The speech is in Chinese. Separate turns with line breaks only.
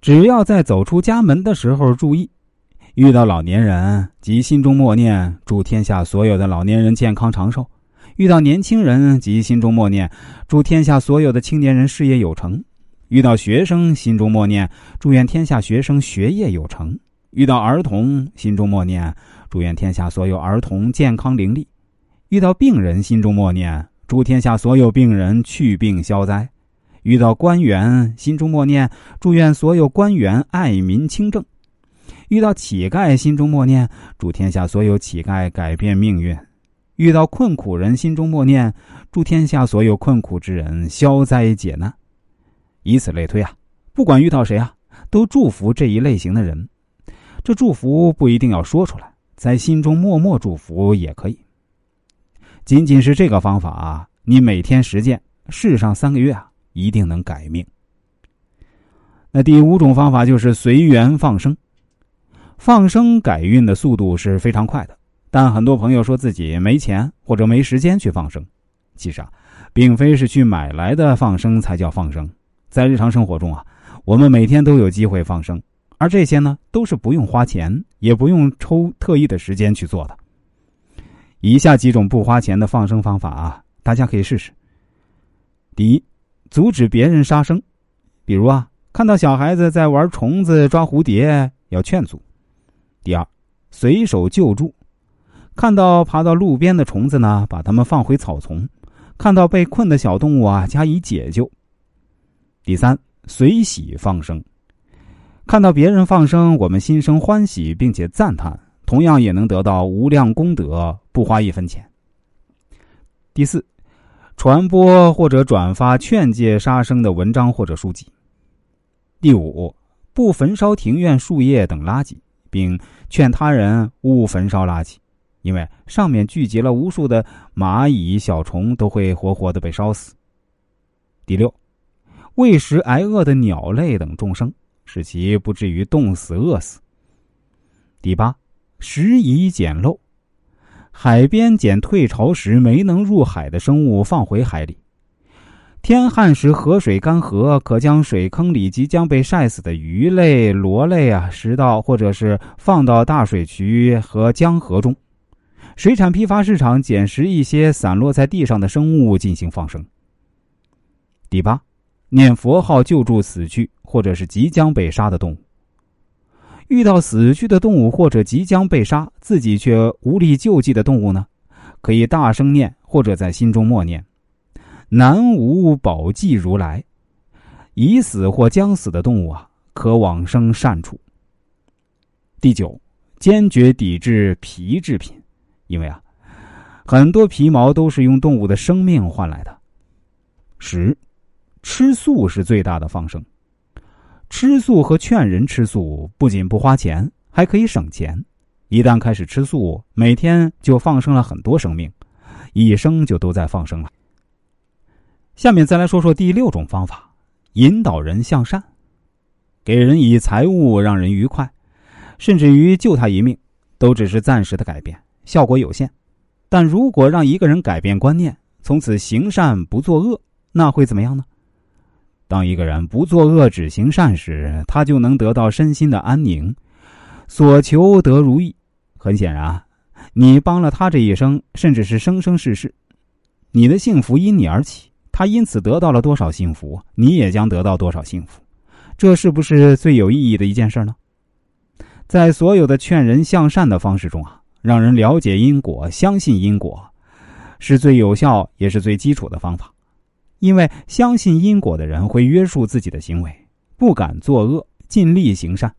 只要在走出家门的时候注意，遇到老年人即心中默念祝天下所有的老年人健康长寿；遇到年轻人即心中默念祝天下所有的青年人事业有成；遇到学生心中默念祝愿天下学生学业有成；遇到儿童心中默念祝愿天下所有儿童健康伶俐；遇到病人心中默念祝天下所有病人去病消灾。遇到官员，心中默念祝愿所有官员爱民清正；遇到乞丐，心中默念祝天下所有乞丐改变命运；遇到困苦人，心中默念祝天下所有困苦之人消灾解难。以此类推啊，不管遇到谁啊，都祝福这一类型的人。这祝福不一定要说出来，在心中默默祝福也可以。仅仅是这个方法啊，你每天实践，试上三个月啊。一定能改命。那第五种方法就是随缘放生，放生改运的速度是非常快的。但很多朋友说自己没钱或者没时间去放生，其实啊，并非是去买来的放生才叫放生。在日常生活中啊，我们每天都有机会放生，而这些呢，都是不用花钱，也不用抽特意的时间去做的。以下几种不花钱的放生方法啊，大家可以试试。第一。阻止别人杀生，比如啊，看到小孩子在玩虫子、抓蝴蝶，要劝阻。第二，随手救助，看到爬到路边的虫子呢，把它们放回草丛；看到被困的小动物啊，加以解救。第三，随喜放生，看到别人放生，我们心生欢喜，并且赞叹，同样也能得到无量功德，不花一分钱。第四。传播或者转发劝诫杀生的文章或者书籍。第五，不焚烧庭院树叶等垃圾，并劝他人勿焚烧垃圾，因为上面聚集了无数的蚂蚁、小虫，都会活活的被烧死。第六，喂食挨饿的鸟类等众生，使其不至于冻死、饿死。第八，拾遗捡漏。海边捡退潮时没能入海的生物放回海里。天旱时河水干涸，可将水坑里即将被晒死的鱼类、螺类啊拾到，或者是放到大水渠和江河中。水产批发市场捡拾一些散落在地上的生物进行放生。第八，念佛号救助死去或者是即将被杀的动物。遇到死去的动物或者即将被杀，自己却无力救济的动物呢？可以大声念或者在心中默念：“南无宝济如来。”已死或将死的动物啊，可往生善处。第九，坚决抵制皮制品，因为啊，很多皮毛都是用动物的生命换来的。十，吃素是最大的放生。吃素和劝人吃素不仅不花钱，还可以省钱。一旦开始吃素，每天就放生了很多生命，一生就都在放生了。下面再来说说第六种方法：引导人向善，给人以财物让人愉快，甚至于救他一命，都只是暂时的改变，效果有限。但如果让一个人改变观念，从此行善不作恶，那会怎么样呢？当一个人不作恶只行善时，他就能得到身心的安宁，所求得如意。很显然，你帮了他这一生，甚至是生生世世，你的幸福因你而起，他因此得到了多少幸福，你也将得到多少幸福。这是不是最有意义的一件事呢？在所有的劝人向善的方式中啊，让人了解因果、相信因果，是最有效也是最基础的方法。因为相信因果的人会约束自己的行为，不敢作恶，尽力行善。